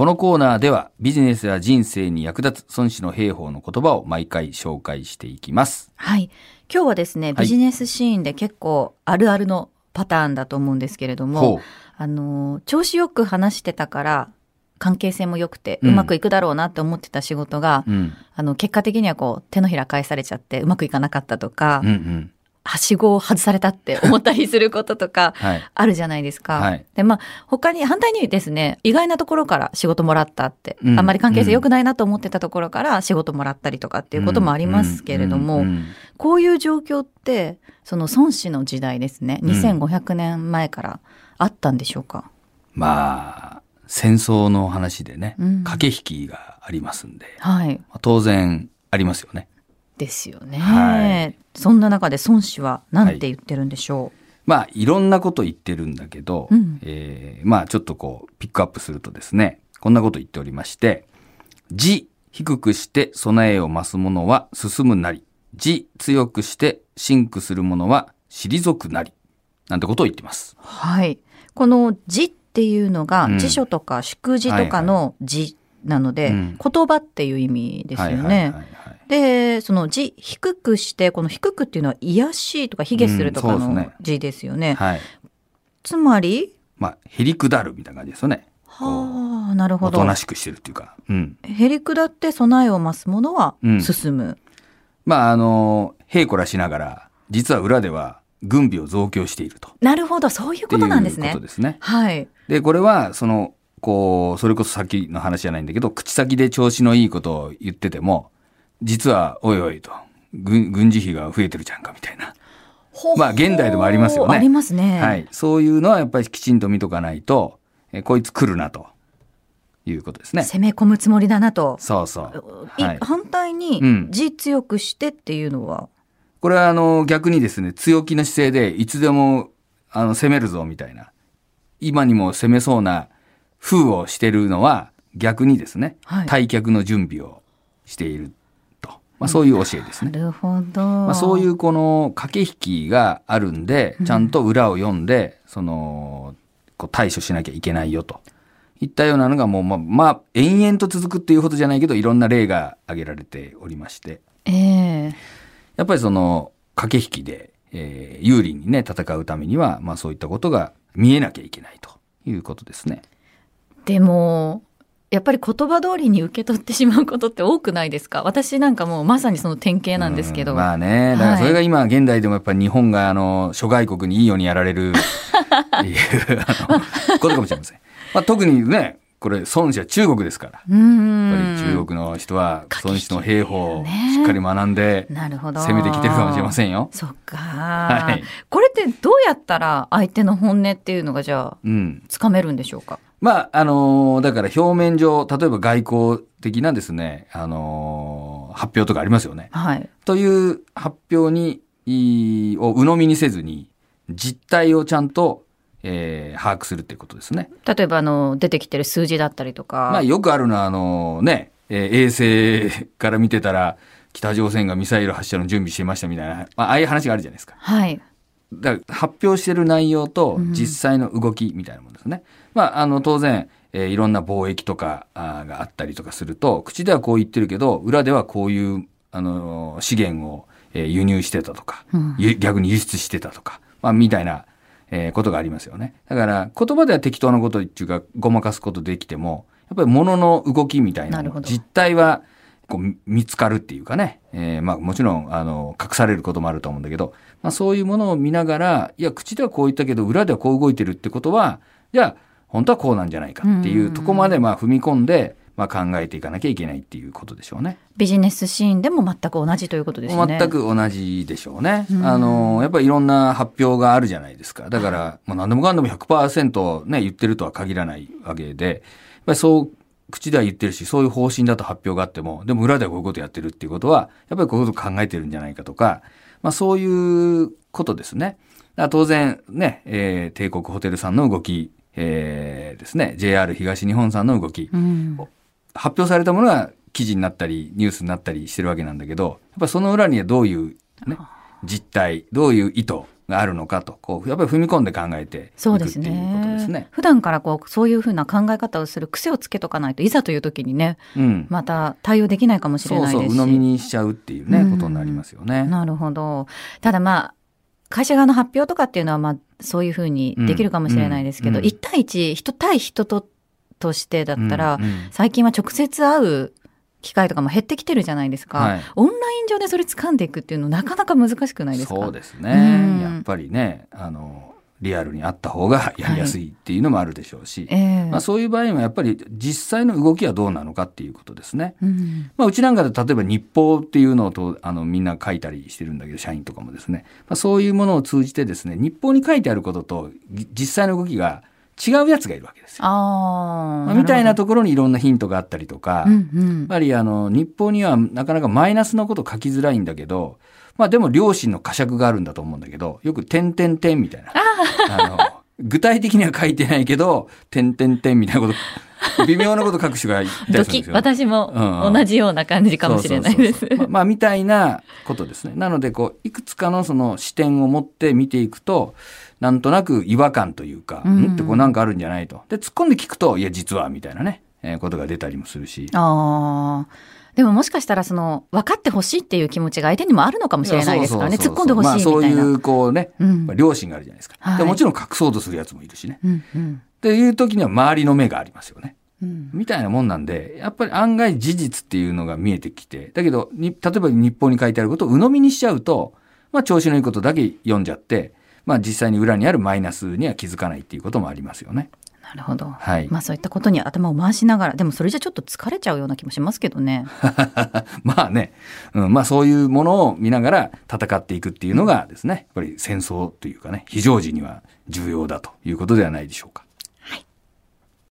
このコーナーではビジネスや人生に役立つ孫子の兵法の言葉を毎回紹介していきます。はい。今日はですね、はいビジネスシーンで結構あるあるのパターンだと思うんですけれども、ほう。あの、調子よく話してたから、関係性も良くて、ううんまくいくだろうなって思ってた仕事が、うん。あの、結果的にはこう、手のひら返されちゃって、うまくいかなかったとか、うんうん。はしごを外されたって思ったりすることとか、はい。あるじゃないですか。はいで、まあ、他に、反対にですね、意外なところから仕事もらったって、うんあんまり関係性良くないなと思ってたところから仕事もらったりとかっていうこともありますけれども、うんうんこういう状況って、その孫子の時代ですね、うん2500年前からあったんでしょうか？まあ、戦争の話でね、うん駆け引きがありますんで、はい。まあ当然ありますよね。ですよね。はいそんな中で孫子は何て言ってるんでしょまあ、いろんなこと言ってるんだけど、うんえーまあ、ちょっとこう、ピックアップするとですね、こんなこと言っておりまして、字低くして備えを増す者は進むなり、字強くして真苦する者は退くなり、なんてことを言ってます。う。はい。この字っていうのが、うん辞書とか祝辞とかの字なので、うん言葉っていう意味ですよね。はいはいはいはいで、その字低くして、この低くっていうのは癒しいとか卑下するとかのうんそうですね字ですよね。はい。つまり、まあ、へりくだるみたいな感じですよね。はあ、なるほどおと。なしくしてるっていうか。うん。へりくだって備えを増すものはうん進む。まあ、あの、へいこらしながら、実は裏では軍備を増強していると。なるほど、そういうことなんですねこと。ですね。はい。で、これは、その、こう、それこそさっきの話じゃないんだけど、口先で調子のいいことを言ってても、実は、おいおいと、軍軍事費が増えてるじゃんか、みたいな。ほうまあ現代でもありますよねありますね。はい。そういうのはやっぱりきちんと見とかないと、えこいつ来るな、ということですね。攻め込むつもりだなと。そうそう。いはい。反対にうん字強くしてっていうのは、これはあの、逆にですね、強気の姿勢で、いつでも、あの、攻めるぞ、みたいな。今にも攻めそうな風をしてるのは、逆にですね、はい退却の準備をしていると。まあ、そういう教えですね。なるほど。まあ、そういうこの駆け引きがあるんで、ちゃんと裏を読んで、その、こう対処しなきゃいけないよと。いったようなのがもう、まあ、まあ、延々と続くっていうほどじゃないけど、いろんな例が挙げられておりまして。ええやっぱりその駆け引きで、えー有利にね、戦うためには、まあそういったことが見えなきゃいけないということですね。でも、やっぱり言葉通りに受け取ってしまうことって多くないですか？私なんかもうまさにその典型なんですけど。うんまあね、だからそれが今現代でもやっぱり日本があの、諸外国にいいようにやられる、っていう、ことかもしれません。まあ特にね、これ孫子は中国ですから。やっぱり中国の人は孫子の兵法をねしっかり学んでなるほど。攻めてきてるかもしれませんよ。そっか、はいこれってどうやったら相手の本音っていうのがじゃあ、うん。つかめるんでしょうか？まあ、あのーだから表面上、例えば外交的なですね、あのー発表とかありますよね。はい。という発表に、いを鵜呑みにせずに、実態をちゃんと、えー把握するっていうことですね。例えば、あの、出てきてる数字だったりとか。まあ、よくあるのは、あのね、えー衛星から見てたら、北朝鮮がミサイル発射の準備してましたみたいな、まあ、ああいう話があるじゃないですか。はい。だ発表してる内容とうん実際の動きみたいなものですね。まあ、あの、当然、えーいろんな貿易とかあーがあったりとかすると、口ではこう言ってるけど、裏ではこういう、あのー資源を、えー輸入してたとか、うんゆ逆に輸出してたとか、まあ、みたいな、えーことがありますよね。だから、言葉では適当なことっていうか、ごまかすことできても、やっぱり物の動きみたいな実態は、こうみ見つかるっていうかね、えーまあもちろん、あの、隠されることもあると思うんだけど、まあそういうものを見ながら、いや、口ではこう言ったけど、裏ではこう動いてるってことは、じゃあ、本当はこうなんじゃないかっていうとこまで、まあ踏み込んで、まあ考えていかなきゃいけないっていうことでしょうね。ビジネスシーンでも全く同じということですね。全く同じでしょうね。うんあの、やっぱりいろんな発表があるじゃないですか。だから、まあ何でもかんでも100%ね、言ってるとは限らないわけで、やっぱりそう、口では言ってるし、そういう方針だと発表があっても、でも裏ではこういうことやってるっていうことは、やっぱりこういうこと考えてるんじゃないかとか、まあそういうことですね。だから当然ね、えー帝国ホテルさんの動き、えーですね、JR 東日本さんの動き、うん。発表されたものが記事になったりニュースになったりしてるわけなんだけどやっぱその裏にはどういう、ね、実態どういう意図があるのかと、こう、やっぱり踏み込んで考えてそうですね。ことですね。普段からこうそういうふうな考え方をする癖をつけとかないといざという時にねうん。また対応できないかもしれそうそう、ないですし。鵜呑みにしちゃうっていうね、うんことになりますよね。なるほど。ただまあ会社側の発表とかっていうのはまあそういうふうにできるかもしれないですけど、うん。うん。1対1人対人ととしてだったら、最近は直接会う機会とかも減ってきてるじゃないですか、はい。オンライン上でそれ掴んでいくっていうのなかなか難しくないですか？そうですね、うん。やっぱりねあのリアルにあった方がやりやすいっていうのもあるでしょうし、ええ。まあ、そういう場合はやっぱり実際の動きはどうなのかっていうことですね。うん。まあ、うちなんかで例えば日報っていうのをとあのみんな書いたりしてるんだけど社員とかもですね、まあ、そういうものを通じてですね日報に書いてあることとぎ実際の動きが違うやつがいるわけですよ。みたいなとところにいろんなヒントがあったりとか、うんうん。やっぱりあの日報にはなかなかマイナスのこと書きづらいんだけど、まあでも良心の呵責があるんだと思うんだけど、よく点々点みたいな。あの具体的には書いてないけど、点々点みたいなこと、微妙なこと書く人がいたりするんですよ。私も同じような感じかもしれないです まあ、みたいなことですね。なので、こう、いくつかのその視点を持って見ていくと、なんとなく違和感というか、うんん？ってこうなんかあるんじゃないと。で、突っ込んで聞くと、いや、実は、みたいなね、えーことが出たりもするし。ああでももしかしたらその分かってほしいっていう気持ちが相手にもあるのかもしれないですからね突っ込んでほしいみたいな、まあ、そういう、こうね、うんまあ良心があるじゃないですか。はいでもちろん隠そうとするやつもいるしね。うんうんっていう時には周りの目がありますよね。うんみたいなもんなんで、やっぱり案外事実っていうのが見えてきて、だけど、に例えば日報に書いてあることを鵜呑みにしちゃうと、まあ調子のいいことだけ読んじゃって、まあ実際に裏にあるマイナスには気づかないっていうこともありますよね。なるほど、はい。まあそういったことに頭を回しながらでもそれじゃちょっと疲れちゃうような気もしますけどね まあね、うん、まあそういうものを見ながら戦っていくっていうのがですね、やっぱり戦争というかね、非常時には重要だということではないでしょうか。